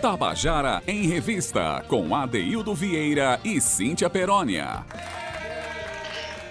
Tabajara em Revista, com Adeildo Vieira e Cíntia Perónia.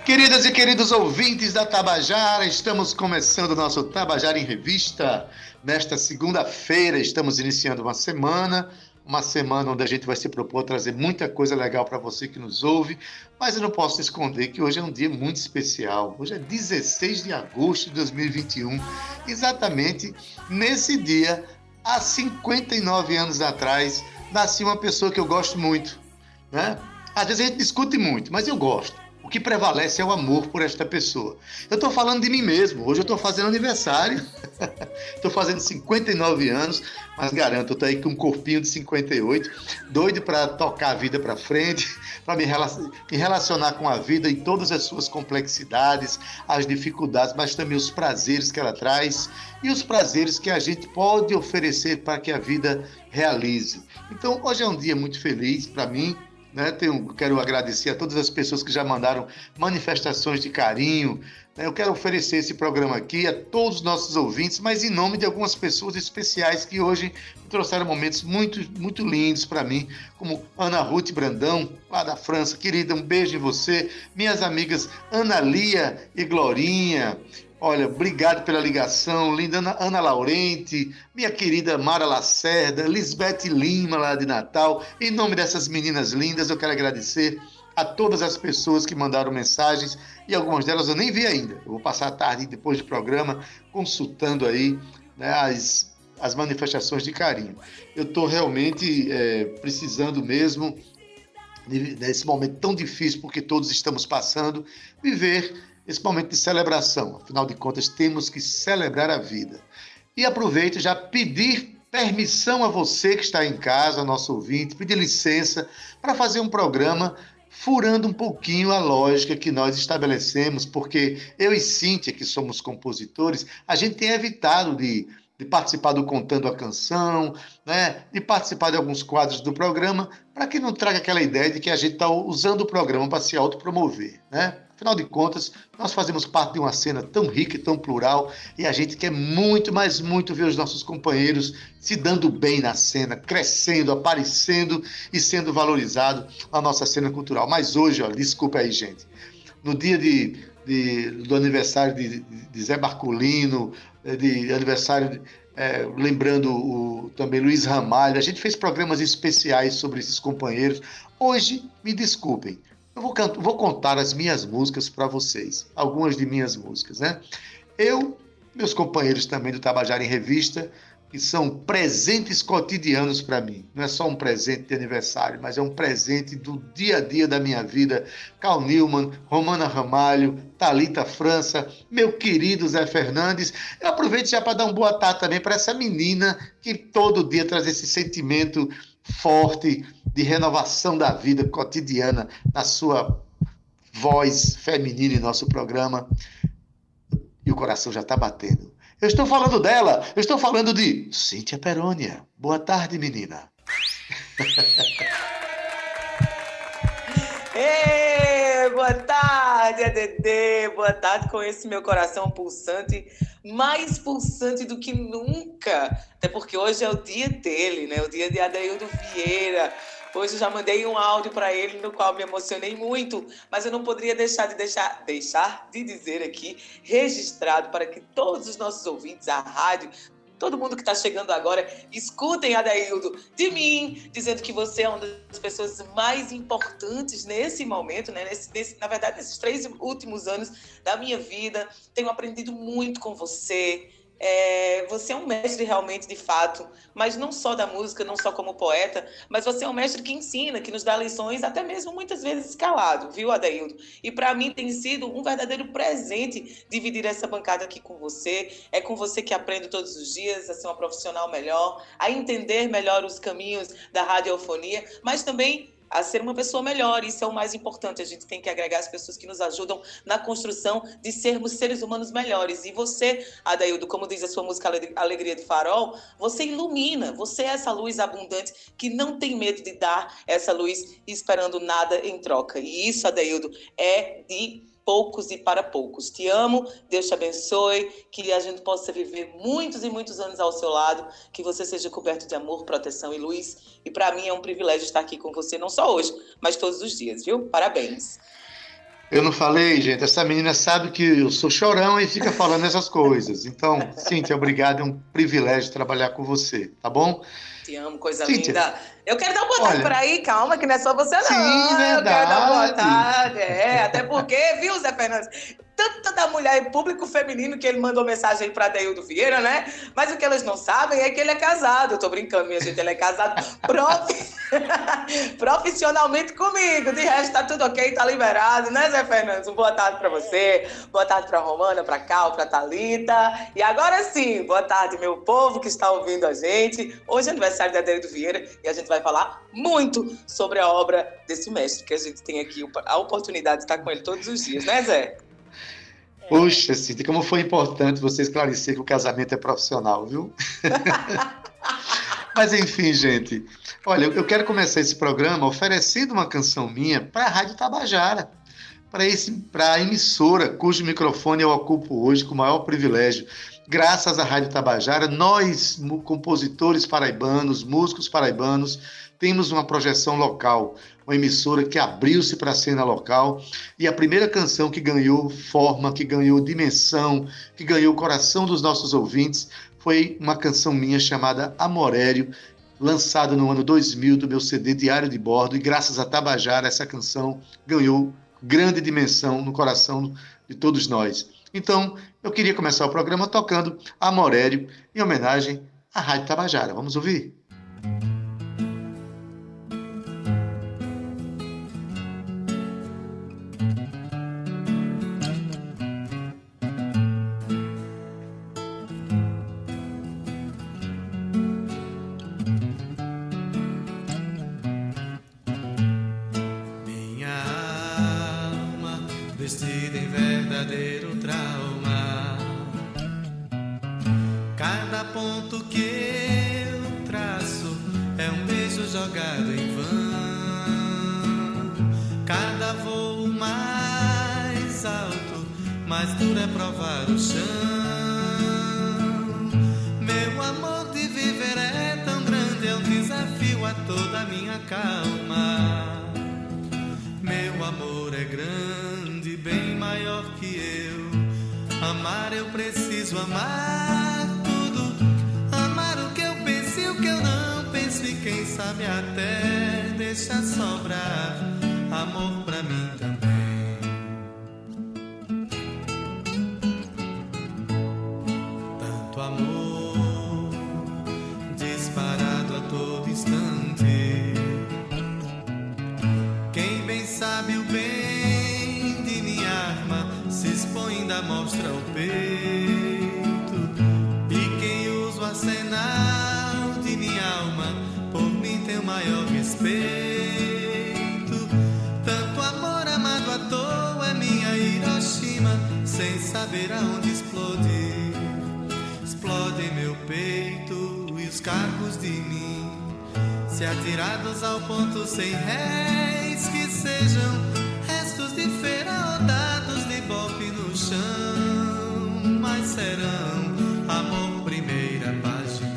Queridas e queridos ouvintes da Tabajara, estamos começando o nosso Tabajara em Revista. Nesta segunda-feira, estamos iniciando uma semana, uma semana onde a gente vai se propor a trazer muita coisa legal para você que nos ouve, mas eu não posso esconder que hoje é um dia muito especial. Hoje é 16 de agosto de 2021, exatamente nesse dia, há 59 anos atrás, nasceu uma pessoa que eu gosto muito, né? Às vezes a gente discute muito, mas eu gosto. O que prevalece é o amor por esta pessoa. Eu estou falando de mim mesmo. Hoje eu estou fazendo aniversário. Estou fazendo 59 anos, mas garanto, estou aí com um corpinho de 58, doido para tocar a vida para frente, para me, me relacionar com a vida em todas as suas complexidades, as dificuldades, mas também os prazeres que ela traz e os prazeres que a gente pode oferecer para que a vida realize. Então, hoje é um dia muito feliz para mim né? Tenho, quero agradecer a todas as pessoas que já mandaram manifestações de carinho. Né? Eu quero oferecer esse programa aqui a todos os nossos ouvintes, mas em nome de algumas pessoas especiais que hoje trouxeram momentos muito, muito lindos para mim, como Ana Ruth Brandão, lá da França. Querida, um beijo em você. Minhas amigas Ana Lia e Glorinha, Olha, obrigado pela ligação, linda Ana, Ana Laurente, minha querida Mara Lacerda, Lisbeth Lima, lá de Natal. Em nome dessas meninas lindas, eu quero agradecer a todas as pessoas que mandaram mensagens e algumas delas eu nem vi ainda. Eu vou passar a tarde depois do programa consultando aí né, as, as manifestações de carinho. Eu estou realmente é, precisando mesmo, nesse momento tão difícil, porque todos estamos passando, viver esse momento de celebração. Afinal de contas, temos que celebrar a vida. E aproveito já pedir permissão a você que está em casa, nosso ouvinte, pedir licença para fazer um programa furando um pouquinho a lógica que nós estabelecemos, porque eu e Cíntia, que somos compositores, a gente tem evitado de, de participar do Contando a Canção, né, de participar de alguns quadros do programa, para que não traga aquela ideia de que a gente está usando o programa para se autopromover. Né? Afinal de contas, nós fazemos parte de uma cena tão rica e tão plural e a gente quer muito, mas muito ver os nossos companheiros se dando bem na cena, crescendo, aparecendo e sendo valorizado na nossa cena cultural. Mas hoje, ó, desculpa aí, gente, no dia de, de do aniversário de, de, Zé Barcolino, eh, de aniversário é, lembrando o, também Luiz Ramalho, a gente fez programas especiais sobre esses companheiros. Hoje, me desculpem, eu vou, canto, vou contar as minhas músicas para vocês, algumas de minhas músicas, né? Eu, meus companheiros também do Tabajara em Revista, que são presentes cotidianos para mim. Não é só um presente de aniversário, mas é um presente do dia a dia da minha vida. Carl Newman, Romana Ramalho, Talita França, meu querido Zé Fernandes. Eu aproveito já para dar uma boa tarde também para essa menina que todo dia traz esse sentimento forte de renovação da vida cotidiana na sua voz feminina em nosso programa. E o coração já está batendo. Eu estou falando dela, eu estou falando de Cíntia Perônia. Boa tarde, menina. Ei, boa tarde, ADD. Boa tarde com esse meu coração pulsante mais pulsante do que nunca. Até porque hoje é o dia dele, né? O dia de Adaildo Vieira. Hoje eu já mandei um áudio para ele no qual me emocionei muito, mas eu não poderia deixar de deixar, deixar de dizer aqui, registrado para que todos os nossos ouvintes, a rádio, todo mundo que está chegando agora, escutem Adaildo de mim, dizendo que você é uma das pessoas mais importantes nesse momento, né? Nesse, nesse, na verdade, nesses três últimos anos da minha vida. Tenho aprendido muito com você. É, você é um mestre realmente, de fato, mas não só da música, não só como poeta, mas você é um mestre que ensina, que nos dá lições, até mesmo muitas vezes escalado, viu, Adaildo? E para mim tem sido um verdadeiro presente dividir essa bancada aqui com você. É com você que aprendo todos os dias a ser uma profissional melhor, a entender melhor os caminhos da radiofonia, mas também a ser uma pessoa melhor. Isso é o mais importante. A gente tem que agregar as pessoas que nos ajudam na construção de sermos seres humanos melhores. E você, Adaildo, como diz a sua música Alegria de Farol, você ilumina. Você é essa luz abundante que não tem medo de dar essa luz esperando nada em troca. E isso, Adaildo, é de poucos e para poucos. Te amo, Deus te abençoe, que a gente possa viver muitos e muitos anos ao seu lado, que você seja coberto de amor, proteção e luz. E para mim é um privilégio estar aqui com você, não só hoje, mas todos os dias, viu? Parabéns. Eu não falei, gente. Essa menina sabe que eu sou chorão e fica falando essas coisas. Então, Cíntia, obrigado. É um privilégio trabalhar com você, tá bom? Te amo, coisa Cíntia. linda. Eu quero dar uma boa tarde por aí, calma, que não é só você, não. Sim, verdade. Eu quero dar boa tarde. É, até porque, viu, Zé Fernandes? Tanta da mulher e público feminino que ele mandou mensagem para Deildo Vieira, né? Mas o que elas não sabem é que ele é casado. Eu tô brincando, minha gente, ele é casado prof... profissionalmente comigo. De resto, tá tudo ok, tá liberado, né, Zé Fernandes? Um boa tarde para você, boa tarde para Romana, para Cal, para Talita. E agora sim, boa tarde, meu povo que está ouvindo a gente. Hoje é aniversário da Deildo Vieira e a gente vai falar muito sobre a obra desse mestre, que a gente tem aqui a oportunidade de estar com ele todos os dias, né, Zé? Puxa, Cíntia, como foi importante você esclarecer que o casamento é profissional, viu? Mas enfim, gente. Olha, eu quero começar esse programa oferecendo uma canção minha para a Rádio Tabajara, para a emissora cujo microfone eu ocupo hoje com o maior privilégio. Graças à Rádio Tabajara, nós, compositores paraibanos, músicos paraibanos, temos uma projeção local, uma emissora que abriu-se para a cena local e a primeira canção que ganhou forma, que ganhou dimensão, que ganhou o coração dos nossos ouvintes foi uma canção minha chamada Amorério, lançada no ano 2000 do meu CD Diário de Bordo e graças a Tabajara essa canção ganhou grande dimensão no coração de todos nós. Então, eu queria começar o programa tocando Amorério em homenagem à Rádio Tabajara. Vamos ouvir? Chão, mas serão amor primeira página.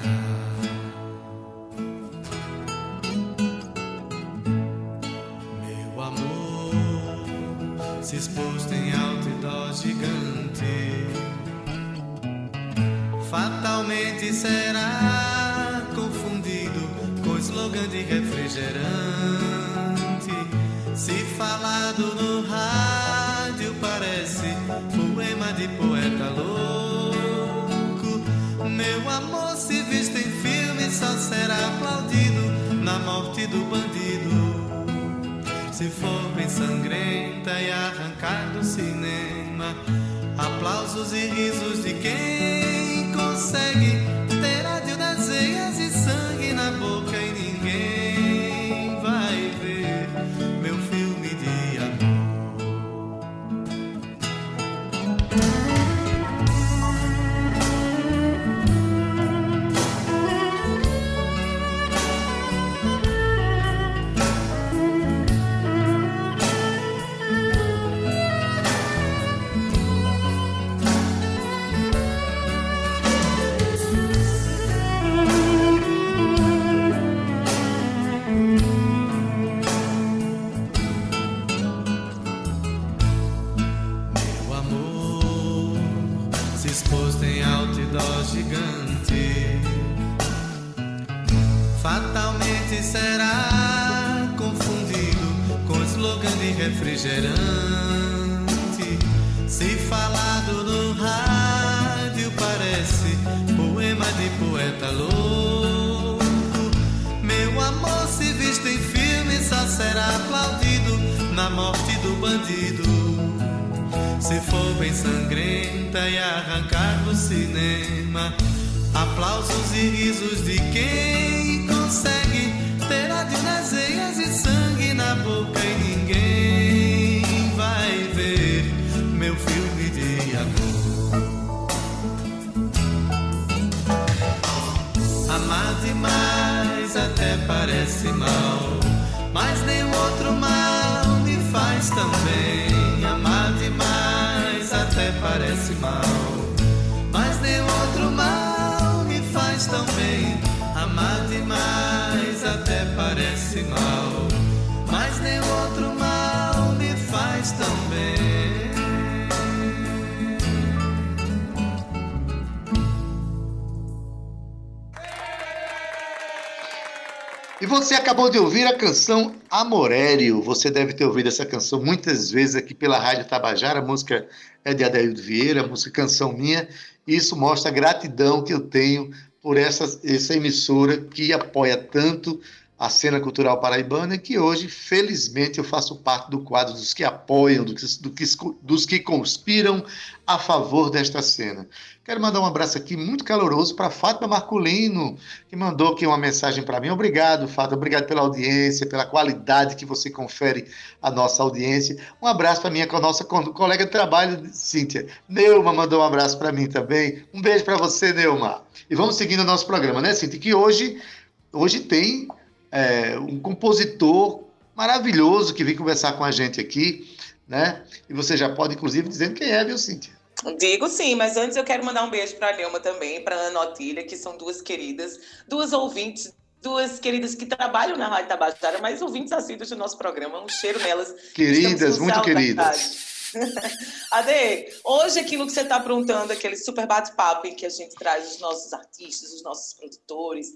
Meu amor se exposto em outdoor gigante fatalmente será confundido com slogan de refrigerante. E arrancar do cinema, aplausos e risos de quem Se falado no rádio parece poema de poeta louco. Meu amor se visto em filme só será aplaudido na morte do bandido. Se for bem sangrenta e arrancar do cinema, aplausos e risos de quem consegue ter adinazeias e sangue na boca e ninguém Demais até parece mal, mas nenhum outro mal me faz tão bem. Amar demais até parece mal, mas nenhum outro mal me faz tão bem. Amar demais até parece mal, mas nenhum outro mal me faz tão você acabou de ouvir a canção Amorério. Você deve ter ouvido essa canção muitas vezes aqui pela Rádio Tabajara. A música é de Adaildo Vieira, a música Canção Minha. Isso mostra a gratidão que eu tenho por essa, essa emissora que apoia tanto a cena cultural paraibana que hoje, felizmente, eu faço parte do quadro dos que apoiam, do que, do que, dos que conspiram a favor desta cena. Quero mandar um abraço aqui muito caloroso para Fátima Marculino, que mandou aqui uma mensagem para mim. Obrigado, Fátima, obrigado pela audiência, pela qualidade que você confere à nossa audiência. Um abraço para minha com a nossa colega de trabalho, Cíntia. Neuma mandou um abraço para mim também. Um beijo para você, Neuma. E vamos seguindo o nosso programa, né, Cíntia? Que hoje, hoje tem é, um compositor maravilhoso que vem conversar com a gente aqui, né? E você já pode, inclusive, dizer quem é, viu, Cíntia? Digo sim, mas antes eu quero mandar um beijo para a Neuma também, para Ana Otília, que são duas queridas, duas ouvintes, duas queridas que trabalham na Rádio Tabajara, mas ouvintes assíduos do nosso programa. Um cheiro nelas. Queridas, muito queridas. Ade, hoje aquilo que você está aprontando, aquele super bate-papo em que a gente traz os nossos artistas, os nossos produtores,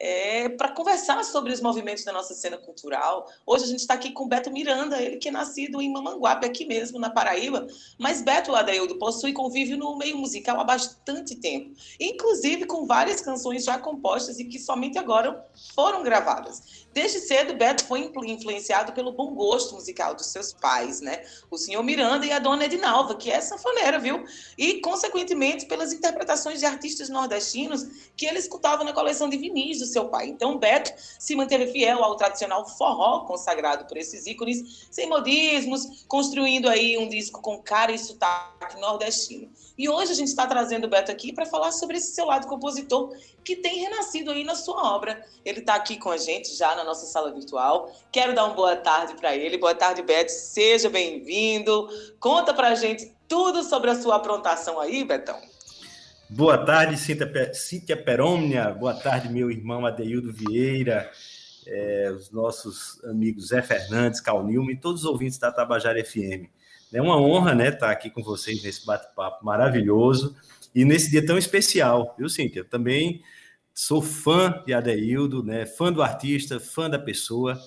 é, para conversar sobre os movimentos da nossa cena cultural. Hoje a gente está aqui com Beto Miranda, ele que é nascido em Mamanguape, aqui mesmo, na Paraíba. Mas Beto Adaildo possui convívio no meio musical há bastante tempo, inclusive com várias canções já compostas e que somente agora foram gravadas. Desde cedo, Beto foi influenciado pelo bom gosto musical dos seus pais, né? O senhor Miranda e a dona Edinalva, que é sanfoneira, viu? E, consequentemente, pelas interpretações de artistas nordestinos que ele escutava na coleção de vinis do seu pai. Então, Beto se manteve fiel ao tradicional forró consagrado por esses ícones, sem modismos, construindo aí um disco com cara e sotaque nordestino. E hoje a gente está trazendo o Beto aqui para falar sobre esse seu lado compositor que tem renascido aí na sua obra. Ele está aqui com a gente já na nossa sala virtual. Quero dar uma boa tarde para ele. Boa tarde, Beto. Seja bem-vindo. Conta para a gente tudo sobre a sua aprontação aí, Betão. Boa tarde, Cíntia Perônia. Boa tarde, meu irmão Adeildo Vieira, é, os nossos amigos Zé Fernandes, Cal Nilma e todos os ouvintes da Tabajara FM. É uma honra, né, estar aqui com vocês nesse bate-papo maravilhoso e nesse dia tão especial, viu, Cíntia? Também sou fã de Adeildo, né? fã do artista, fã da pessoa.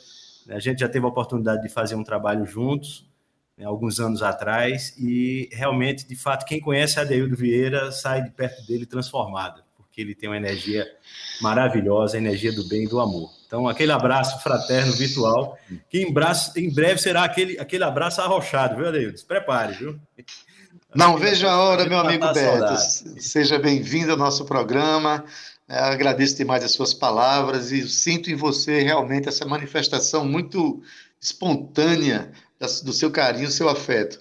A gente já teve a oportunidade de fazer um trabalho juntos, né, alguns anos atrás, e realmente, de fato, quem conhece Adeildo Vieira sai de perto dele transformado, porque ele tem uma energia maravilhosa, a energia do bem e do amor. Então, aquele abraço fraterno virtual, que em, braço, em breve será aquele, aquele abraço arrochado, viu, Adeildo? Se prepare, viu? Não veja a hora, meu amigo Beto. Seja bem-vindo ao nosso programa. É, agradeço demais as suas palavras e sinto em você realmente essa manifestação muito espontânea do seu carinho, do seu afeto.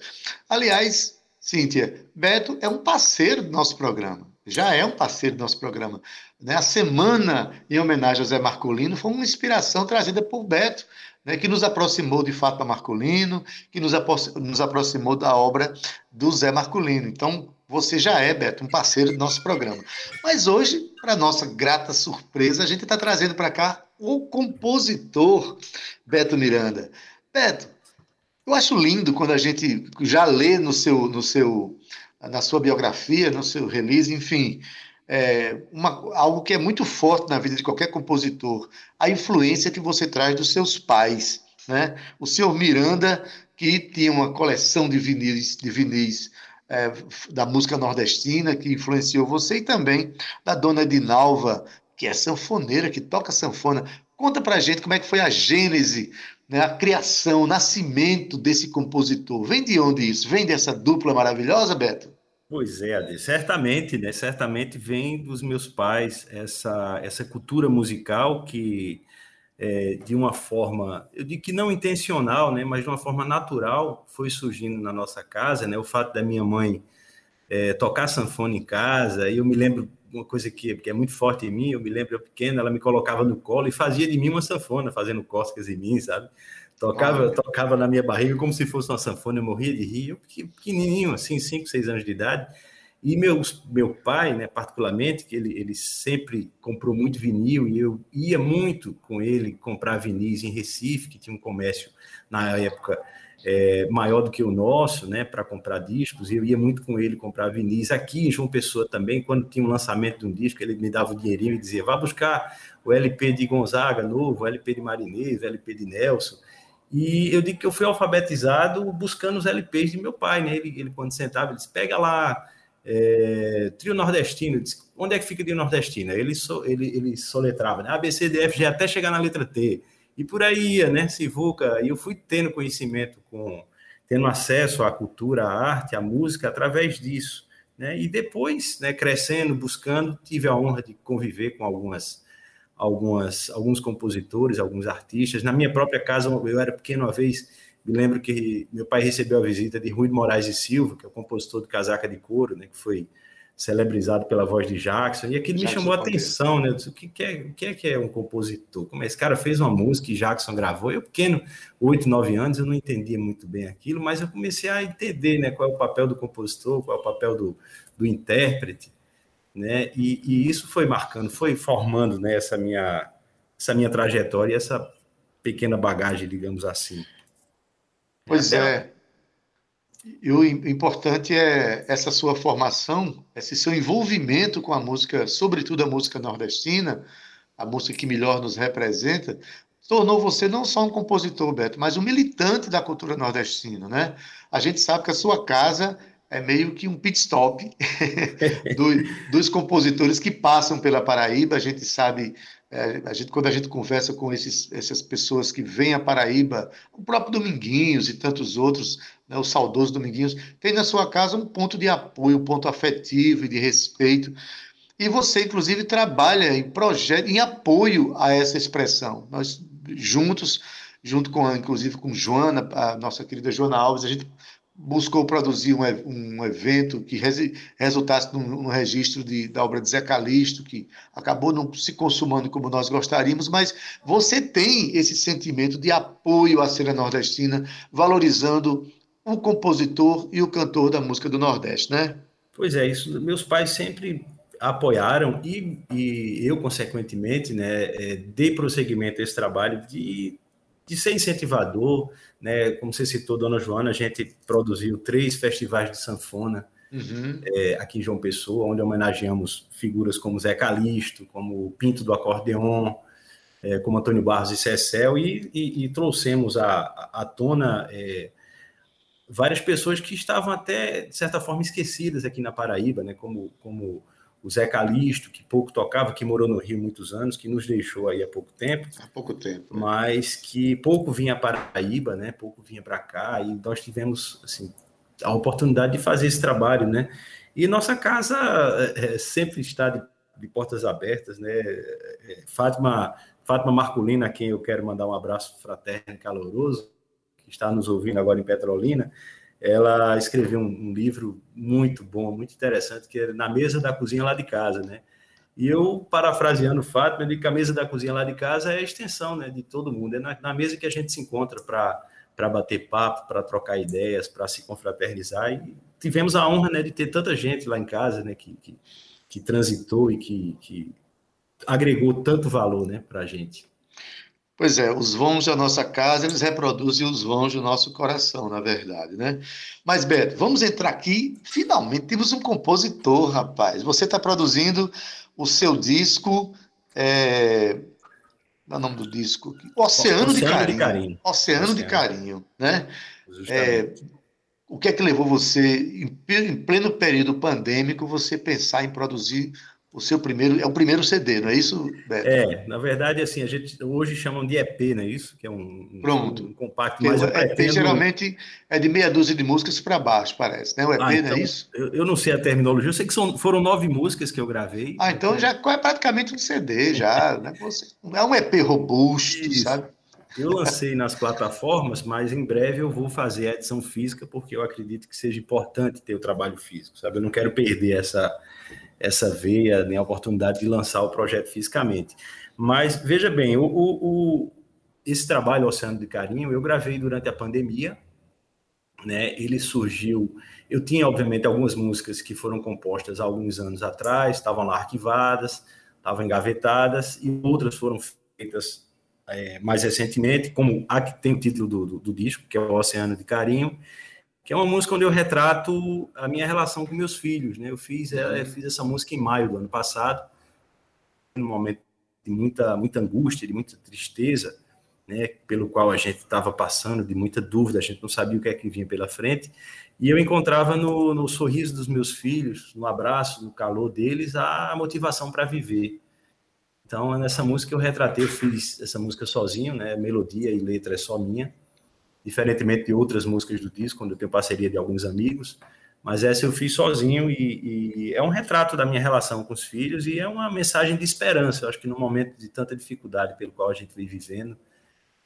Aliás, Cíntia, Beto é um parceiro do nosso programa, já é um parceiro do nosso programa. Né? A semana em homenagem ao Zé Marcolino foi uma inspiração trazida por Beto, né? que nos aproximou de Fátima Marcolino, que nos, nos aproximou da obra do Zé Marcolino. Então, você já é, Beto, um parceiro do nosso programa. Mas hoje, para nossa grata surpresa, a gente está trazendo para cá o compositor Beto Miranda. Beto, eu acho lindo quando a gente já lê no seu, no seu, na sua biografia, no seu release, enfim, é, uma, algo que é muito forte na vida de qualquer compositor, a influência que você traz dos seus pais. Né? O senhor Miranda, que tinha uma coleção de vinis, de vinis é, da música nordestina, que influenciou você, e também da dona Edinalva, que é sanfoneira, que toca sanfona. Conta pra gente como é que foi a gênese, né, a criação, o nascimento desse compositor. Vem de onde isso? Vem dessa dupla maravilhosa, Beto? Pois é, certamente, né? Certamente vem dos meus pais essa, essa cultura musical que, é, de uma forma, eu digo que não intencional, né? Mas de uma forma natural, foi surgindo na nossa casa, né? O fato da minha mãe é, tocar sanfona em casa, e eu me lembro uma coisa que, que, é muito forte em mim, eu me lembro eu pequeno, ela me colocava no colo e fazia de mim uma sanfona, fazendo cócegas em mim, sabe? Tocava, ah, tocava na minha barriga como se fosse uma sanfona, eu morria de rir, eu pequenininho, assim, 5, 6 anos de idade. E meus, meu pai, né, particularmente, que ele, ele sempre comprou muito vinil e eu ia muito com ele comprar vinis em Recife, que tinha um comércio na época é, maior do que o nosso, né, para comprar discos. E eu ia muito com ele comprar vinis. Aqui em João Pessoa também, quando tinha um lançamento de um disco, ele me dava o dinheirinho e dizia: vá buscar o LP de Gonzaga novo, o LP de Marinês, o LP de Nelson. E eu digo que eu fui alfabetizado buscando os LPs de meu pai, né? Ele, ele quando sentava, ele disse: pega lá é, trio nordestino. Disse, Onde é que fica o trio nordestino? Ele, so, ele, ele soletrava, né? A, B, C, D, F, G, até chegar na letra T. E por aí ia, né? Sivuca. E eu fui tendo conhecimento com, tendo acesso à cultura, à arte, à música através disso. Né? E depois, né, crescendo, buscando, tive a honra de conviver com algumas algumas, alguns compositores, alguns artistas. Na minha própria casa, eu era pequeno uma vez, me lembro que meu pai recebeu a visita de Rui Moraes e Silva, que é o compositor do Casaca de Couro, né, que foi celebrizado pela voz de Jackson, e aquilo me chamou a atenção, né? Disse, o que, que, é, o que é que é um compositor? Como esse cara fez uma música e Jackson gravou? Eu, pequeno, oito, nove anos, eu não entendia muito bem aquilo, mas eu comecei a entender né, qual é o papel do compositor, qual é o papel do, do intérprete né? E, e, isso foi marcando, foi formando né, essa, minha, essa minha trajetória, essa pequena bagagem, digamos assim. Pois é. E o importante é essa sua formação, esse seu envolvimento com a música, sobretudo a música nordestina, a música que melhor nos representa, tornou você não só um compositor, Beto, mas um militante da cultura nordestina, né? A gente sabe que a sua casa é meio que um pit stop do, dos compositores que passam pela Paraíba. A gente sabe, é, a gente, quando a gente conversa com esses, essas pessoas que vêm à Paraíba, o próprio Dominguinhos e tantos outros, né, o saudoso Dominguinhos, tem na sua casa um ponto de apoio, um ponto afetivo e de respeito. E você, inclusive, trabalha em projeto, em apoio a essa expressão. Nós juntos, junto com, inclusive, com Joana, a nossa querida Joana Alves, a gente buscou produzir um, um evento que res, resultasse num, num registro de, da obra de Zé Calixto, que acabou não se consumando como nós gostaríamos, mas você tem esse sentimento de apoio à cena nordestina, valorizando o compositor e o cantor da música do Nordeste, né? Pois é, isso. Meus pais sempre apoiaram e, e eu, consequentemente, né, é, dei prosseguimento a esse trabalho de, de ser incentivador, né? Como você citou, Dona Joana, a gente produziu três festivais de sanfona uhum. é, aqui em João Pessoa, onde homenageamos figuras como Zé Calixto, como Pinto do Acordeon, é, como Antônio Barros e Cecel, e, e, e trouxemos à tona é, várias pessoas que estavam até, de certa forma, esquecidas aqui na Paraíba, né? como, como o Zé Calixto, que pouco tocava, que morou no Rio muitos anos, que nos deixou aí há pouco tempo. Há pouco tempo. Né? Mas que pouco vinha para Paraíba, né? Pouco vinha para cá, e nós tivemos, assim, a oportunidade de fazer esse trabalho, né? E nossa casa é, sempre está de, de, portas abertas, né? É, Fátima, Fátima Marculina, a quem eu quero mandar um abraço fraterno e caloroso, está nos ouvindo agora em Petrolina, ela escreveu um, um, livro muito bom, muito interessante, que é Na Mesa da Cozinha Lá de Casa, né? E eu, parafraseando o Fátima, digo que a mesa da cozinha lá de casa é a extensão né, de todo mundo, é na, na mesa que a gente se encontra para bater papo, para trocar ideias, para se confraternizar. E tivemos a honra né, de ter tanta gente lá em casa né, que, que, que transitou e que, que agregou tanto valor né, para a gente. Pois é, os vãos da nossa casa, eles reproduzem os vãos do nosso coração, na verdade, né? Mas, Beto, vamos entrar aqui. Finalmente temos um compositor, rapaz. Você está produzindo o seu disco. É... Qual é o nome do disco? Oceano, Oceano de, carinho. de, Carinho. Oceano, Oceano. de Carinho, né? É... O que é que levou você, em pleno período pandêmico, você pensar em produzir o seu primeiro, é o primeiro CD, não é isso, Beto? É, na verdade, assim, a gente hoje chamam de EP, não é isso? Que é um, Pronto. um compacto mais. EP pretendo... geralmente é de meia dúzia de músicas para baixo, parece, né? O EP, ah, então, não é então, isso? Eu, eu, não sei a terminologia, eu sei que são, foram nove músicas que eu gravei. Ah, então já é praticamente um CD, já, né? É um EP robusto, isso. sabe? Eu lancei nas plataformas, mas em breve eu vou fazer a edição física, porque eu acredito que seja importante ter o trabalho físico, sabe? Eu não quero perder essa, essa veia, nem a oportunidade de lançar o projeto fisicamente. Mas veja bem, o, o, o, esse trabalho Oceano de Carinho eu gravei durante a pandemia, né? Ele surgiu. Eu tinha, obviamente, algumas músicas que foram compostas há alguns anos atrás, estavam lá arquivadas, estavam engavetadas, e outras foram feitas é, mais recentemente, como a que tem o título do, do, do disco, que é o Oceano de Carinho que é uma música onde eu retrato a minha relação com meus filhos, né? Eu fiz, eu uhum. fiz essa música em maio do ano passado, num momento de muita, muita angústia, de muita tristeza, né? Pelo qual a gente estava passando, de muita dúvida, a gente não sabia o que é que vinha pela frente, e eu encontrava no, no sorriso dos meus filhos, no abraço, no calor deles, a motivação para viver. Então, nessa música eu retratei, eu fiz essa música sozinho, né? Melodia e letra é só minha diferentemente de outras músicas do disco, onde eu tenho parceria de alguns amigos, mas essa eu fiz sozinho e, e, é um retrato da minha relação com os filhos e é uma mensagem de esperança. Eu acho que no momento de tanta dificuldade pelo qual a gente vem vivendo,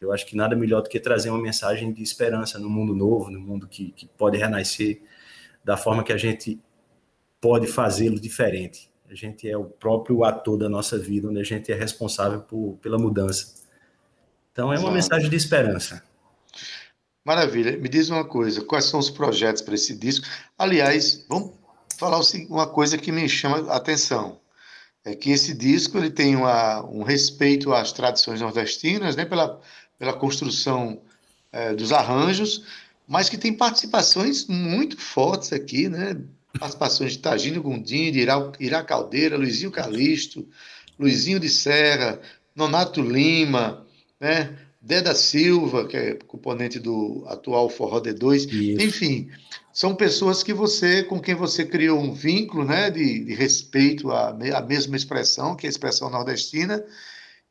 eu acho que nada melhor do que trazer uma mensagem de esperança no mundo novo, no mundo que, que pode renascer da forma que a gente pode fazê-lo diferente. A gente é o próprio ator da nossa vida, onde a gente é responsável por, pela mudança. Então é uma Exato. mensagem de esperança. Maravilha. Me diz uma coisa, quais são os projetos para esse disco? Aliás, vamos falar uma coisa que me chama a atenção. É que esse disco ele tem uma, um respeito às tradições nordestinas, né, pela, pela construção é, dos arranjos, mas que tem participações muito fortes aqui, né? Participações de Tagino Gondim, de Irá, Irá Caldeira, Luizinho Calisto, Luizinho de Serra, Nonato Lima, né? Deda Silva, que é componente do atual Forró D2, Isso. enfim, são pessoas que você, com quem você criou um vínculo, né, de, de respeito à, à mesma expressão, que é a expressão nordestina,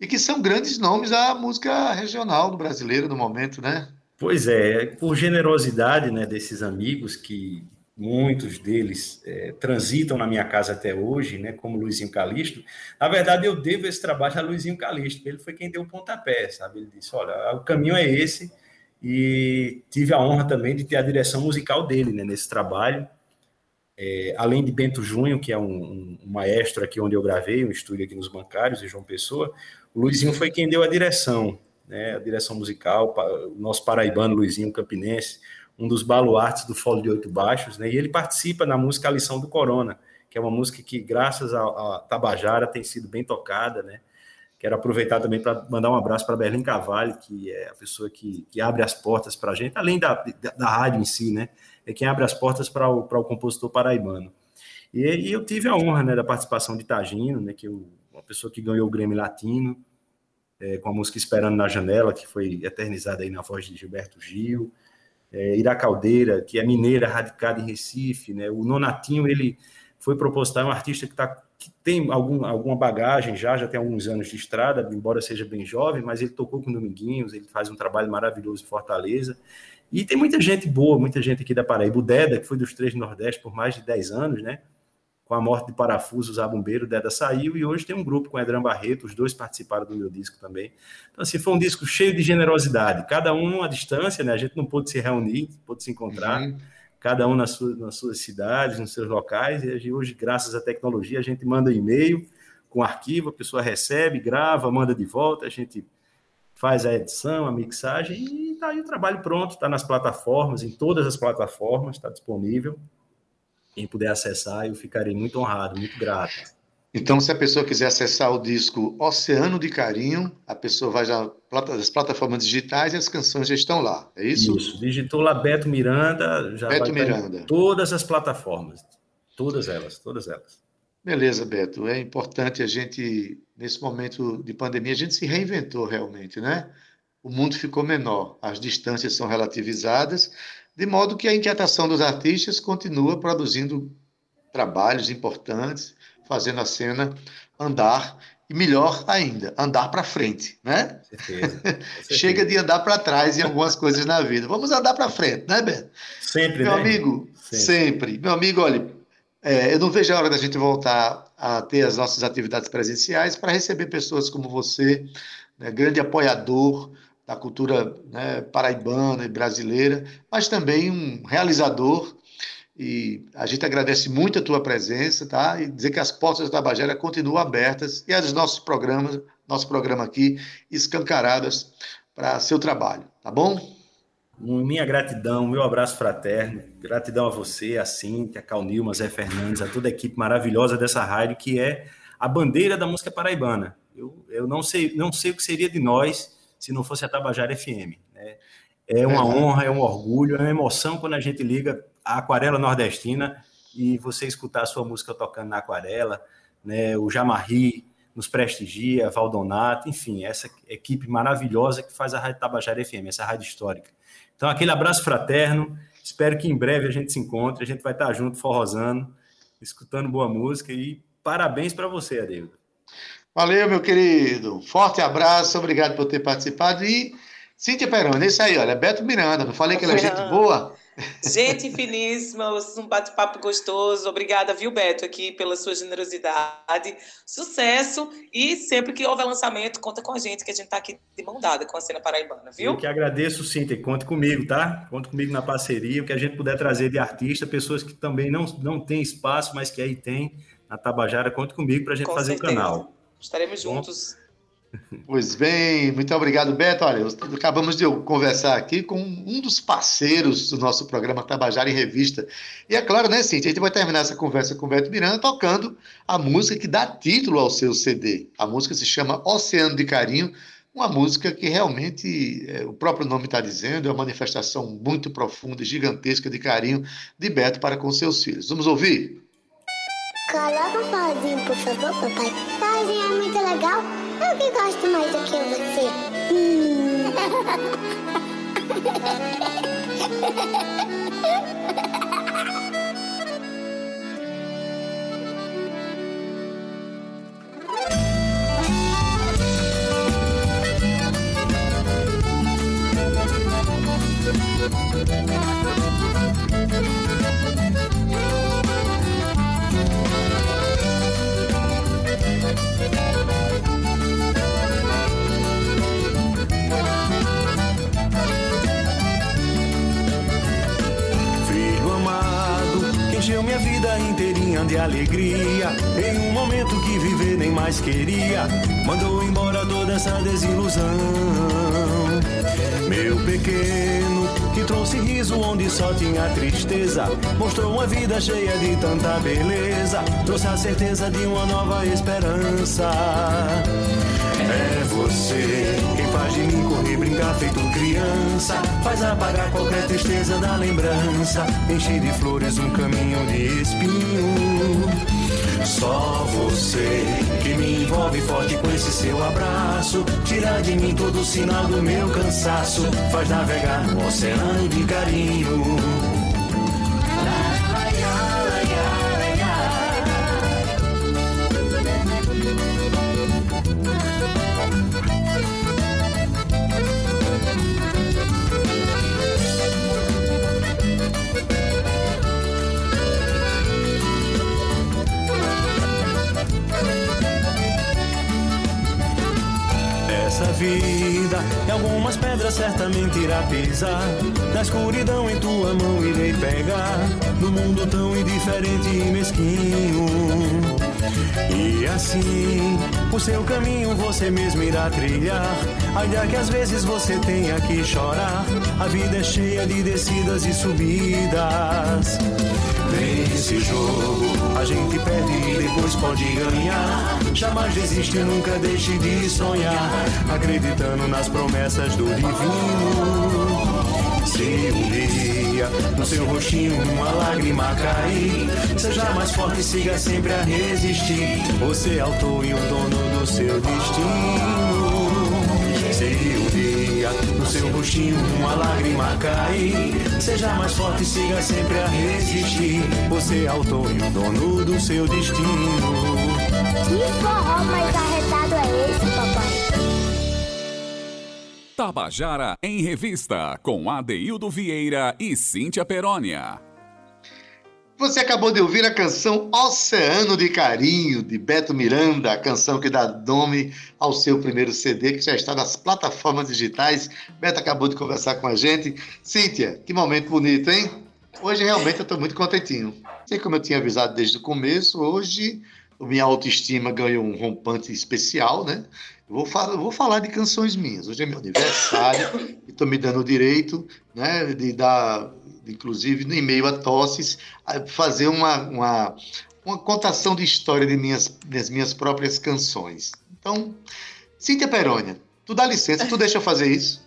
e que são grandes nomes da música regional do brasileiro no momento, né? Pois é, por generosidade, né, desses amigos que muitos deles é, transitam na minha casa até hoje, né, como Luizinho Calixto. Na verdade, eu devo esse trabalho a Luizinho Calixto, ele foi quem deu o pontapé, sabe? Ele disse, olha, o caminho é esse, e tive a honra também de ter a direção musical dele né, nesse trabalho, é, além de Bento Junho, que é um, um, maestro aqui onde eu gravei, um estúdio aqui nos Bancários, em João Pessoa, o Luizinho foi quem deu a direção, né, a direção musical, o nosso paraibano Luizinho Campinense, um dos baluartes do Fólio de Oito Baixos, né? E ele participa na música A Lição do Corona, que é uma música que, graças a, Tabajara, tem sido bem tocada, né? Quero aproveitar também para mandar um abraço para Berlim Cavalli, que é a pessoa que, que abre as portas para a gente, além da, da, da, rádio em si, né? É quem abre as portas para o, o compositor paraibano. E, e, eu tive a honra né, da participação de Tagino, né, que eu, uma pessoa que ganhou o Grêmio Latino, é, com a música Esperando na Janela, que foi eternizada aí na voz de Gilberto Gil é, Ira Caldeira, que é mineira, radicada em Recife, né? O Nonatinho, ele foi proposital, é um artista que, tá, que tem algum, alguma bagagem já, já tem alguns anos de estrada, embora seja bem jovem, mas ele tocou com Dominguinhos, ele faz um trabalho maravilhoso em Fortaleza. E tem muita gente boa, muita gente aqui da Paraíba. O Deda, que foi dos três do Nordeste por mais de 10 anos, né? Com a morte de Parafuso, o Zabumbeiro, o Deda saiu, e hoje tem um grupo com Edran Barreto, os dois participaram do meu disco também. Então, assim, foi um disco cheio de generosidade, cada um à distância, né? A gente não pôde se reunir, pôde se encontrar, uhum. cada um nas suas, nas suas cidades, nos seus locais, e hoje, graças à tecnologia, a gente manda e-mail com arquivo, a pessoa recebe, grava, manda de volta, a gente faz a edição, a mixagem, e está aí o trabalho pronto, está nas plataformas, em todas as plataformas, está disponível quem puder acessar, eu ficarei muito honrado, muito grato. Então, se a pessoa quiser acessar o disco Oceano de Carinho, a pessoa vai já nas plataformas digitais e as canções já estão lá. É isso? Isso. Digitou lá Beto Miranda, já Beto vai Miranda. em todas as plataformas. Todas elas, todas elas. Beleza, Beto. É importante a gente, nesse momento de pandemia, a gente se reinventou realmente, né? O mundo ficou menor, as distâncias são relativizadas, de modo que a inquietação dos artistas continua produzindo trabalhos importantes, fazendo a cena andar e melhor ainda, andar para frente, né? Certeza, Chega de andar para trás em algumas coisas na vida. Vamos andar para frente, né, Beto? Sempre, Meu né? amigo, sempre. sempre. Meu amigo, olha, é, eu não vejo a hora da gente voltar a ter as nossas atividades presenciais para receber pessoas como você, né, grande apoiador da cultura né, paraibana e brasileira, mas também um realizador e a gente agradece muito a tua presença, tá? E dizer que as portas da Tabajara continuam abertas e as nossos programas, nosso programa aqui, escancaradas para seu trabalho, tá bom? Minha gratidão, meu abraço fraterno, gratidão a você, a Cintia, a Calnilma, Zé Fernandes, a toda a equipe maravilhosa dessa rádio, que é a bandeira da música paraibana. Eu, eu não, sei, não sei o que seria de nós se não fosse a Tabajara FM. Né? É uma honra, é um orgulho, é uma emoção quando a gente liga a Aquarela Nordestina e você escutar a sua música tocando na aquarela, né? o Jamarri nos prestigia, Valdonato, enfim, essa equipe maravilhosa que faz a Rádio Tabajara FM, essa rádio histórica. Então, aquele abraço fraterno, espero que em breve a gente se encontre, a gente vai estar junto, forrosando, escutando boa música e parabéns para você, Adeildo. Valeu, meu querido. Forte abraço, obrigado por ter participado e Cíntia Peroni, isso aí, olha, Beto Miranda, não falei que ele é gente boa? Gente finíssima, um bate-papo gostoso. Obrigada, viu, Beto, aqui pela sua generosidade. Sucesso e sempre que houver lançamento, conta com a gente, que a gente está aqui de mão dada com a cena paraibana, viu? Eu que agradeço, Cíntia. Conte comigo, tá? Conte comigo na parceria, o que a gente puder trazer de artista, pessoas que também não, não têm espaço, mas que aí tem na Tabajara, conte comigo para a gente com fazer certeza. o canal. Estaremos juntos. Pois bem, muito obrigado, Beto. Olha, acabamos de conversar aqui com um dos parceiros do nosso programa Tabajara em Revista. E é claro, né, Cintia, a gente vai terminar essa conversa com o Beto Miranda tocando a música que dá título ao seu CD. A música se chama Oceano de Carinho, uma música que realmente, é, o próprio nome está dizendo, é uma manifestação muito profunda e gigantesca de carinho de Beto para com seus filhos. Vamos ouvir? Coloca o pauzinho, por favor, papai. Pauzinho é muito legal. Eu que gosto mais do que você. Hum. inteirinha de alegria. Em um momento que viver nem mais queria, mandou embora toda essa desilusão. Meu pequeno, que trouxe riso onde só tinha tristeza, mostrou uma vida cheia de tanta beleza, trouxe a certeza de uma nova esperança. Você quem faz de mim correr, brincar feito criança. Faz apagar qualquer tristeza da lembrança. Enche de flores um caminho de espinho. Só você que me envolve forte com esse seu abraço. Tira de mim todo o sinal do meu cansaço. Faz navegar no oceano de carinho. Vida. E algumas pedras certamente irá pisar. Na escuridão em tua mão irei pegar. No mundo tão indiferente e mesquinho. E assim, o seu caminho você mesmo irá trilhar. Ainda que às vezes você tenha que chorar. A vida é cheia de descidas e subidas. Nesse jogo, a gente perde e depois pode ganhar. Jamais desiste, nunca deixe de sonhar. Acreditando nas promessas do divino. Se um dia no seu rostinho uma lágrima cair, seja mais forte e siga sempre a resistir. Você é autor e o dono do seu destino. Se no seu rostinho uma lágrima cair, seja mais forte e siga sempre a resistir. Você é autor e o dono do seu destino. Que forró mais arretado é esse, papai? Tabajara em Revista, com Adeildo Vieira e Cíntia Perónia. Você acabou de ouvir a canção Oceano de Carinho, de Beto Miranda, a canção que dá nome ao seu primeiro CD, que já está nas plataformas digitais. Beto acabou de conversar com a gente. Cíntia, que momento bonito, hein? Hoje realmente eu estou muito contentinho. Sei como eu tinha avisado desde o começo, hoje minha autoestima ganhou um rompante especial, né? Vou, falar, vou falar de canções minhas. Hoje é meu aniversário e estou me dando o direito né, de dar, inclusive, no e-mail a tosses, fazer uma, uma, uma contação de história de minhas, das minhas próprias canções. Então, Cíntia Perônia, tu dá licença, tu deixa eu fazer isso?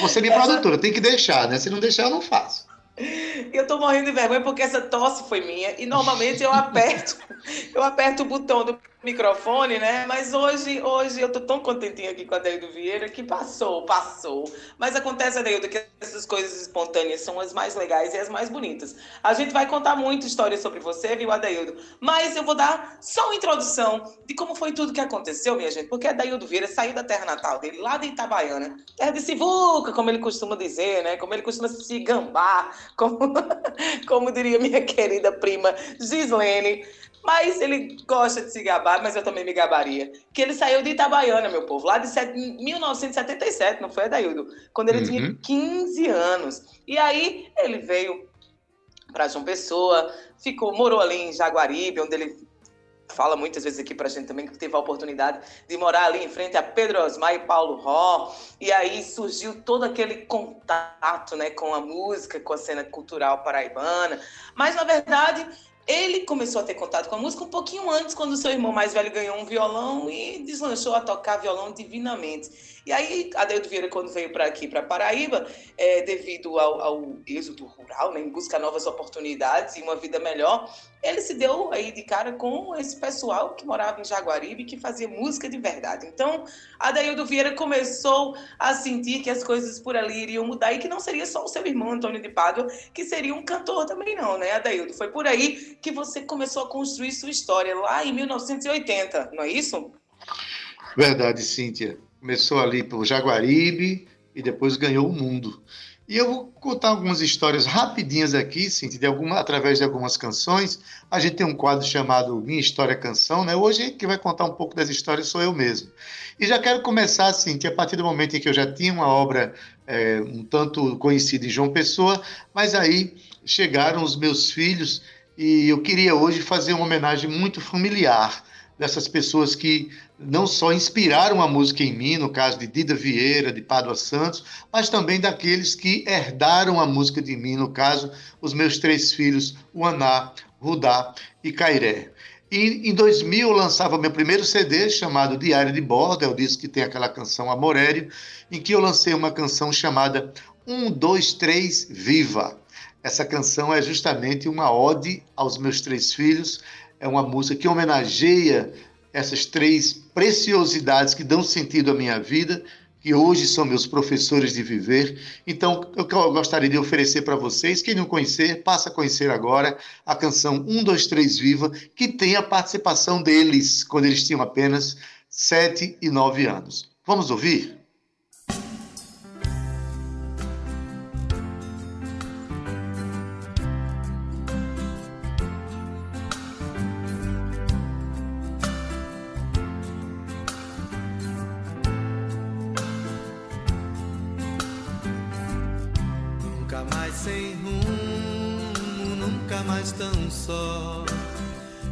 Você é minha essa... produtora, tem que deixar, né? Se não deixar, eu não faço. Eu tô morrendo de vergonha porque essa tosse foi minha e normalmente eu aperto, eu aperto o botão do microfone, né? Mas hoje, hoje eu tô tão contentinha aqui com a Deildo Vieira que passou, passou. Mas acontece, Adeildo, que essas coisas espontâneas são as mais legais e as mais bonitas. A gente vai contar muita história sobre você, viu, Adeildo? Mas eu vou dar só uma introdução de como foi tudo que aconteceu, minha gente. Porque Adeildo Vieira saiu da terra natal dele, lá de Itabaiana, terra de Sivuca, como ele costuma dizer, né? Como ele costuma se gambar, como, como diria minha querida prima Gislene. Mas ele gosta de se gabar, mas eu também me gabaria. Que ele saiu de Itabaiana, meu povo, lá de 1977, não foi, Adaildo? Quando ele uhum. tinha 15 anos. E aí ele veio para João Pessoa, ficou, morou ali em Jaguaribe, onde ele fala muitas vezes aqui para a gente também que teve a oportunidade de morar ali em frente a Pedro Osmar e Paulo Ró, e aí surgiu todo aquele contato né, com a música, com a cena cultural paraibana, mas na verdade ele começou a ter contato com a música um pouquinho antes, quando seu irmão mais velho ganhou um violão e deslanchou a tocar violão divinamente. E aí, Adeildo Vieira, quando veio para aqui, para Paraíba, é, devido ao, ao êxodo rural, né, em busca de novas oportunidades e uma vida melhor, ele se deu aí de cara com esse pessoal que morava em Jaguaribe, que fazia música de verdade. Então, Adeildo Vieira começou a sentir que as coisas por ali iriam mudar e que não seria só o seu irmão, Antônio de Pádua, que seria um cantor também não, né, Adeildo? Foi por aí que você começou a construir sua história, lá em 1980, não é isso? Verdade, Cíntia. Começou ali por Jaguaribe e depois ganhou o mundo. E eu vou contar algumas histórias rapidinhas aqui, Cintia, de alguma, através de algumas canções. A gente tem um quadro chamado Minha História Canção, né? Hoje quem vai contar um pouco das histórias sou eu mesmo. E já quero começar assim, que a partir do momento em que eu já tinha uma obra é, um tanto conhecida em João Pessoa, mas aí chegaram os meus filhos e eu queria hoje fazer uma homenagem muito familiar dessas pessoas que não só inspiraram a música em mim, no caso de Dida Vieira, de Pádua Santos, mas também daqueles que herdaram a música de mim, no caso, os meus três filhos, o Aná, Rudá e Cairé. E em 2000 eu lançava meu primeiro CD chamado Diário de Bordo, é o disco que tem aquela canção Amorério, em que eu lancei uma canção chamada Um, Dois, Três, Viva. Essa canção é justamente uma ode aos meus três filhos, é uma música que homenageia essas três preciosidades que dão sentido à minha vida, que hoje são meus professores de viver. Então, eu gostaria de oferecer para vocês, quem não conhecer, passa a conhecer agora a canção 1, 2, 3 Viva, que tem a participação deles, quando eles tinham apenas 7 e 9 anos. Vamos ouvir? nunca mais tão só.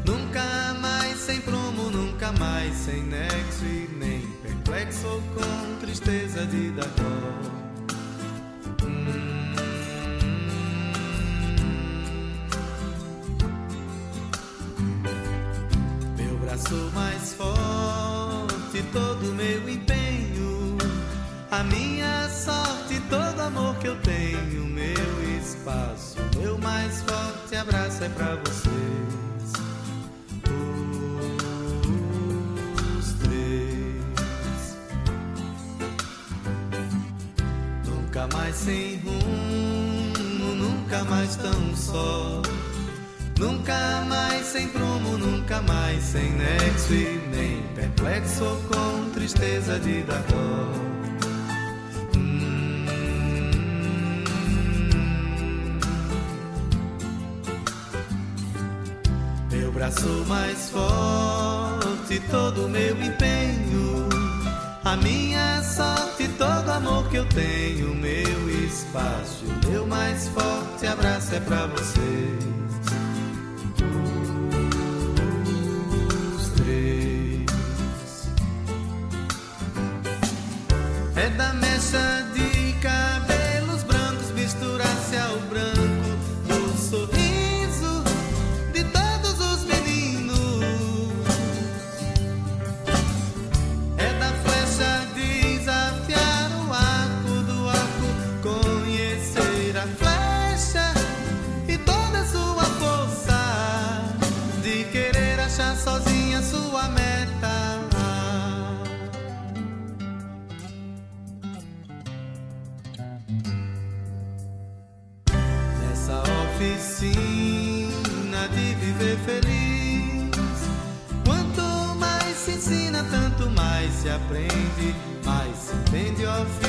Nunca mais sem promo, nunca mais sem nexo e nem perplexo com tristeza de dar dó. Hum. Meu braço mais forte, todo meu empenho, a minha abraço é pra vocês. Os três. Nunca mais sem rumo, nunca mais tão só. Nunca mais sem prumo, nunca mais sem nexo e nem perplexo com tristeza de dar dó. Braço mais forte, todo meu empenho, a minha sorte, todo amor que eu tenho, meu espaço, meu mais forte abraço é pra vocês. Aprende, mais se entende o ofício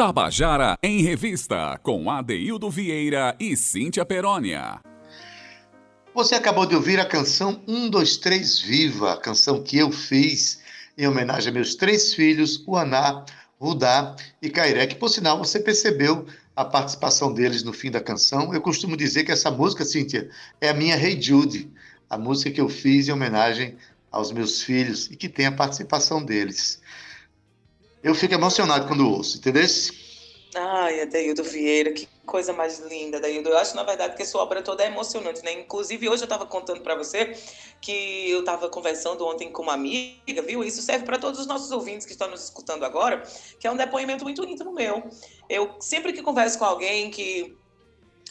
Tabajara em Revista, com Adeildo Vieira e Cíntia Perónia. Você acabou de ouvir a canção 123 Viva, a canção que eu fiz em homenagem a meus três filhos, o Aná, Rudá e Cairé, que por sinal você percebeu a participação deles no fim da canção. Eu costumo dizer que essa música, Cíntia, é a minha Hey Jude, a música que eu fiz em homenagem aos meus filhos e que tem a participação deles. Eu fico emocionado quando ouço, entendeu? Ai, Adaildo Vieira, que coisa mais linda, Adaildo. Eu acho, na verdade, que sua obra toda é emocionante, né? Inclusive, hoje eu estava contando para você que eu estava conversando ontem com uma amiga, viu? Isso serve para todos os nossos ouvintes que estão nos escutando agora, que é um depoimento muito íntimo meu. Eu, sempre que converso com alguém que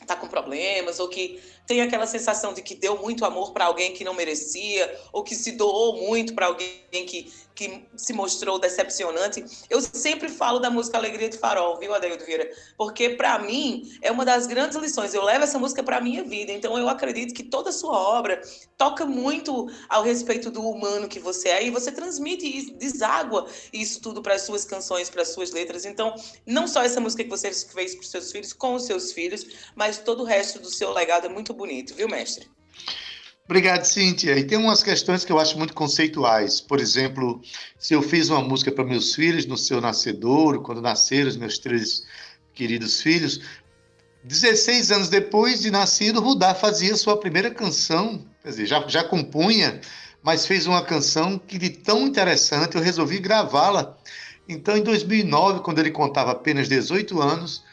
está com problemas ou que tem aquela sensação de que deu muito amor para alguém que não merecia ou que se doou muito para alguém que, que se mostrou decepcionante, eu sempre falo da música Alegria de Farol, viu, Adeildo Vieira? Porque para mim é uma das grandes lições. Eu levo essa música para a minha vida, então eu acredito que toda a sua obra toca muito ao respeito do humano que você é e você transmite e deságua isso tudo para as suas canções, para as suas letras. Então, não só essa música que você fez para os seus filhos, com os seus filhos, mas todo o resto do seu legado é muito bonito, viu, mestre? Obrigado, Cíntia. E tem umas questões que eu acho muito conceituais. Por exemplo, se eu fiz uma música para meus filhos no seu nascedouro, quando nasceram os meus três queridos filhos, 16 anos depois de nascido, Rudá fazia sua primeira canção, quer dizer, já, já compunha, mas fez uma canção que de tão interessante eu resolvi gravá-la. Então, em 2009, quando ele contava apenas 18 anos,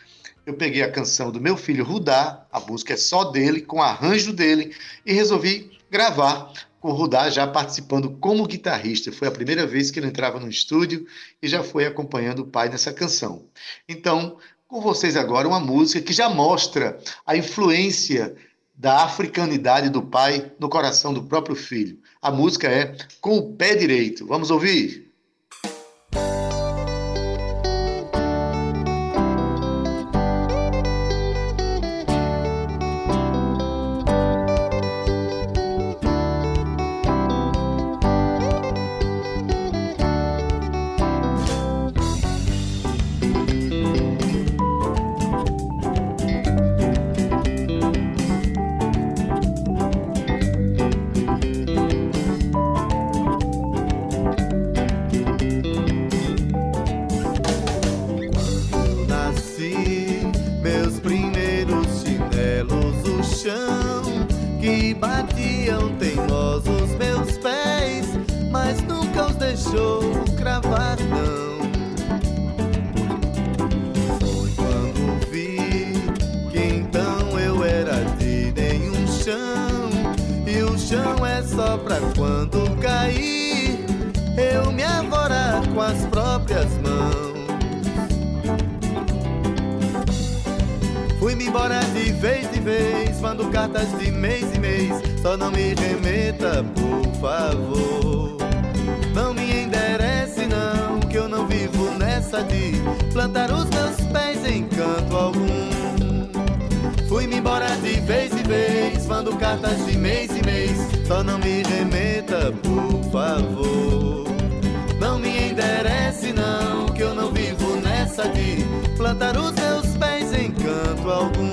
eu peguei a canção do meu filho Rudá, a música é só dele, com arranjo dele, e resolvi gravar com o Rudá já participando como guitarrista. Foi a primeira vez que ele entrava no estúdio e já foi acompanhando o pai nessa canção. Então, com vocês agora uma música que já mostra a influência da africanidade do pai no coração do próprio filho. A música é Com o Pé Direito. Vamos ouvir? Fui-me embora de vez em vez, mando cartas de mês em mês. Só não me remeta, por favor. Não me enderece, não, que eu não vivo nessa de plantar os meus pés em canto algum. Fui-me embora de vez em vez, mando cartas de mês em mês. Só não me remeta, por favor. Não me enderece, não, que eu não vivo nessa de plantar os meus sem canto algum.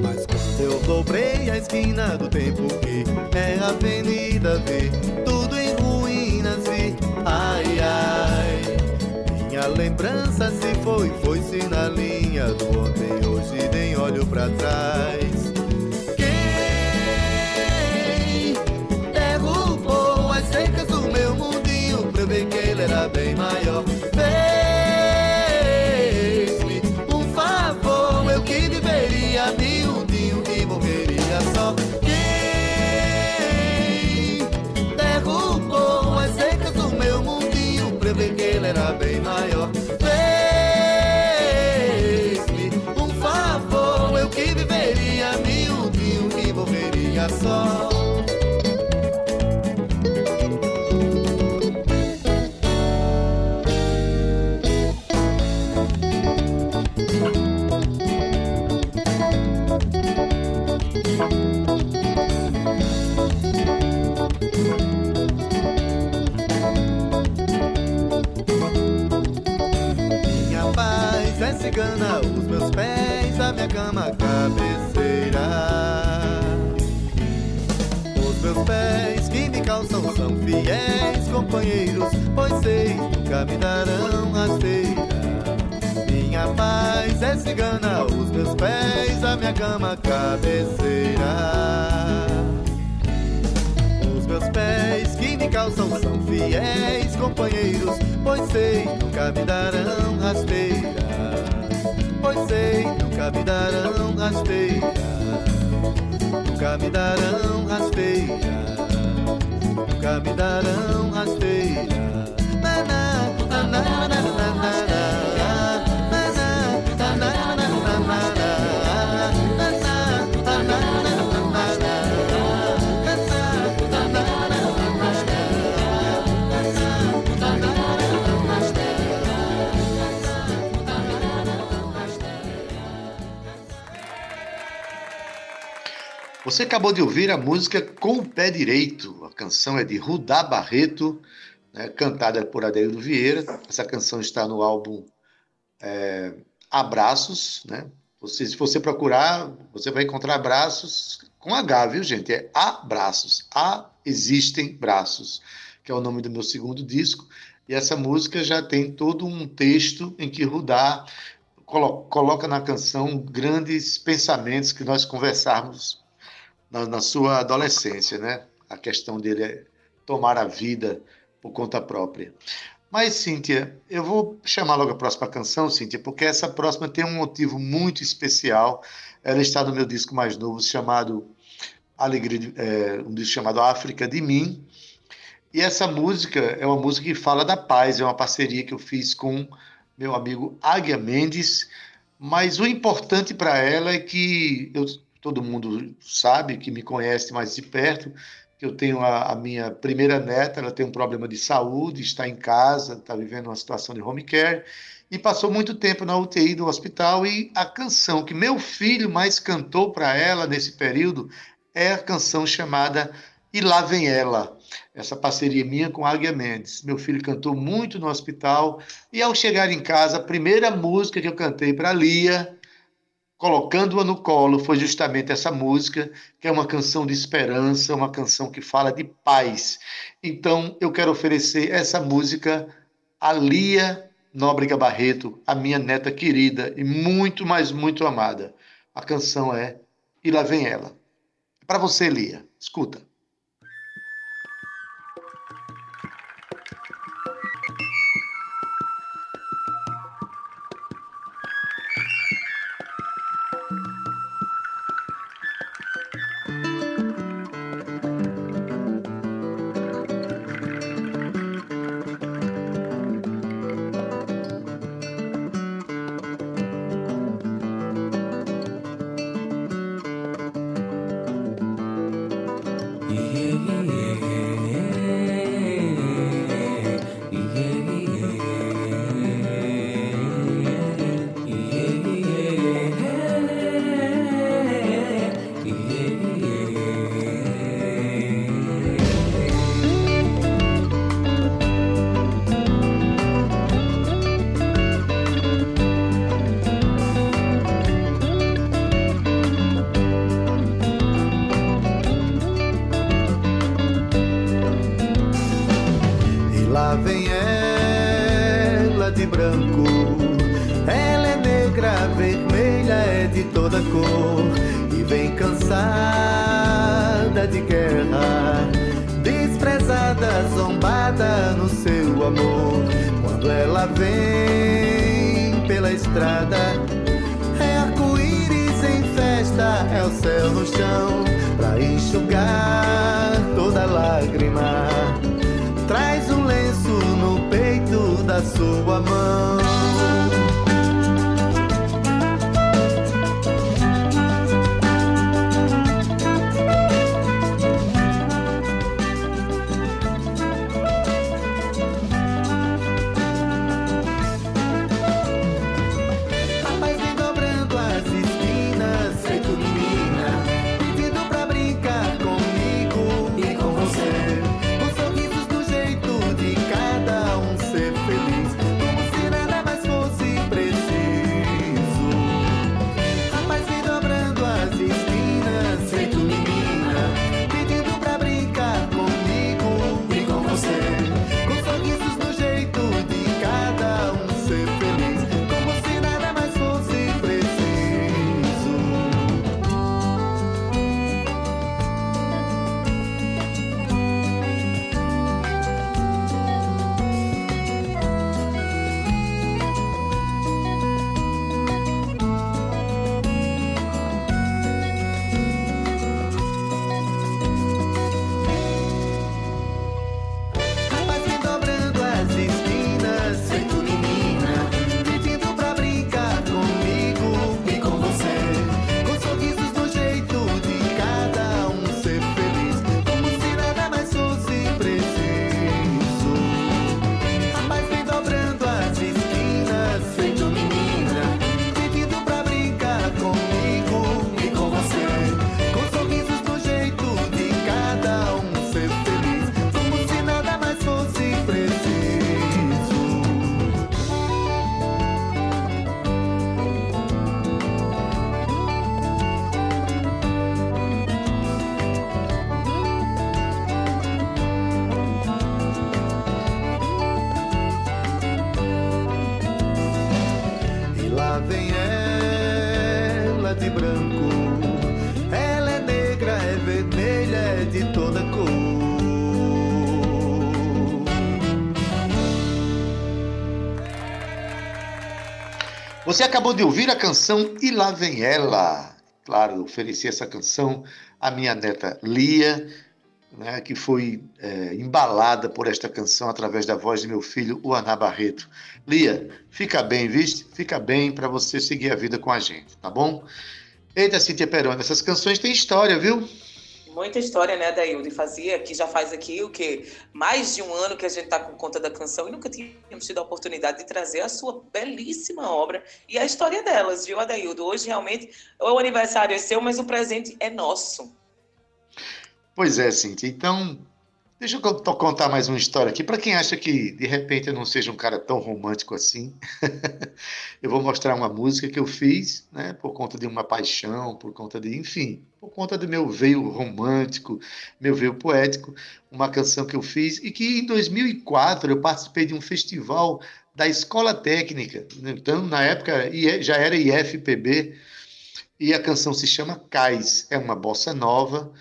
Mas quando eu dobrei a esquina do tempo que é a Avenida V lembrança se foi, foi-se na linha do ontem, hoje nem olho pra trás. cigana, os meus pés, a minha cama, cabeceira. Os meus pés que me calçam são fiéis companheiros, pois sei, nunca me darão rasteira. Pois sei, nunca me darão rasteira. Nunca me darão rasteira. Nunca me darão rasteira. Na, na, na, na, na, na, na. Você acabou de ouvir a música Com o Pé Direito. A canção é de Rudá Barreto, né, cantada por Adeildo Vieira. Essa canção está no álbum é, Abraços, né, Você, se você procurar, você vai encontrar braços com H, viu, gente? É Abraços. A Existem Braços, que é o nome do meu segundo disco. E essa música já tem todo um texto em que Rudá coloca na canção grandes pensamentos que nós conversarmos na, na sua adolescência, né? A questão dele é tomar a vida por conta própria. Mas, Cíntia, eu vou chamar logo a próxima canção, Cíntia, porque essa próxima tem um motivo muito especial. Ela está no meu disco mais novo, chamado Alegria, é, um disco chamado África de Mim. E essa música é uma música que fala da paz, é uma parceria que eu fiz com meu amigo Águia Mendes. Mas o importante para ela é que eu, todo mundo sabe, que me conhece mais de perto, que eu tenho a, a, minha primeira neta, ela tem um problema de saúde, está em casa, está vivendo uma situação de home care e passou muito tempo na UTI do hospital e a canção que meu filho mais cantou para ela nesse período é a canção chamada E Lá Vem Ela. Essa parceria minha com Águia Mendes. Meu filho cantou muito no hospital e ao chegar em casa, a primeira música que eu cantei para Lia colocando-a no colo foi justamente essa música, que é uma canção de esperança, uma canção que fala de paz. Então, eu quero oferecer essa música a Lia Nóbrega Barreto, a minha neta querida e muito, mas muito amada. A canção é E Lá Vem Ela. Para você, Lia, escuta. de toda cor. Você acabou de ouvir a canção E Lá Vem Ela. Claro, ofereci essa canção à minha neta Lia, né, que foi é, embalada por esta canção através da voz de meu filho, o Aná Barreto. Lia, fica bem, viste? Fica bem para você seguir a vida com a gente, tá bom? Eita, Cintia Peroni, essas canções têm história, viu? Muita história, né? E fazia, que já faz aqui o quê? Mais de um ano que a gente está com conta da canção e nunca tínhamos tido a oportunidade de trazer a sua belíssima obra e a história delas, viu, Adaildo? Hoje, realmente, o aniversário é seu, mas o presente é nosso. Pois é, Cintia. Então, Deixa eu contar mais uma história aqui. Para quem acha que de repente eu não seja um cara tão romântico assim, eu vou mostrar uma música que eu fiz, né, por conta de uma paixão, por conta de, enfim, por conta do meu veio romântico, meu veio poético, uma canção que eu fiz e que em 2004 eu participei de um festival da Escola Técnica. Então, na época já era IFPB e a canção se chama Cais. É uma bossa nova,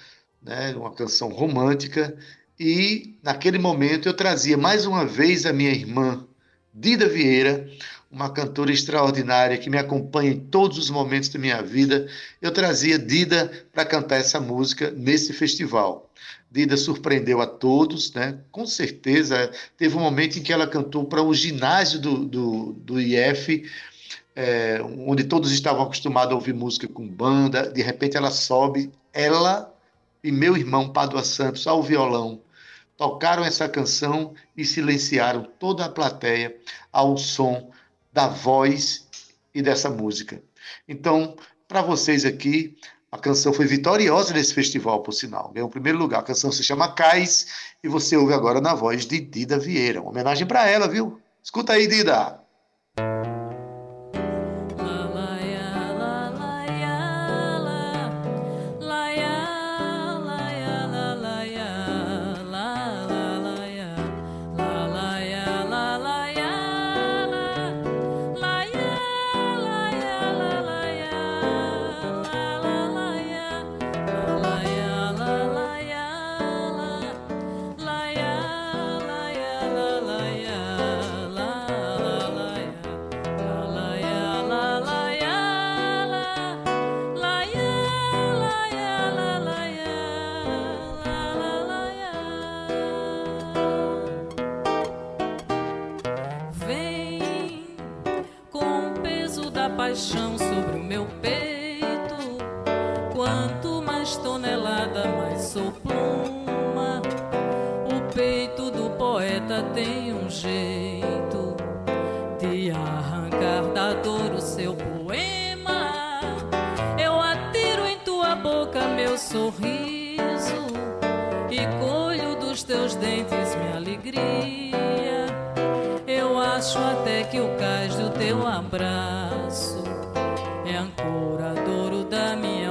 né, uma canção romântica e naquele momento eu trazia mais uma vez a minha irmã, Dida Vieira, uma cantora extraordinária que me acompanha em todos os momentos da minha vida. Eu trazia Dida para cantar essa música nesse festival. Dida surpreendeu a todos, né? com certeza. Teve um momento em que ela cantou para o ginásio do, do, do IF, é, onde todos estavam acostumados a ouvir música com banda. De repente ela sobe, ela e meu irmão Padua Santos ao violão tocaram essa canção e silenciaram toda a plateia ao som da voz e dessa música. Então, para vocês aqui, a canção foi vitoriosa nesse festival, por sinal. Ganhou o primeiro lugar. A canção se chama Cais e você ouve agora na voz de Dida Vieira. Uma homenagem para ela, viu? Escuta aí, Dida. da minha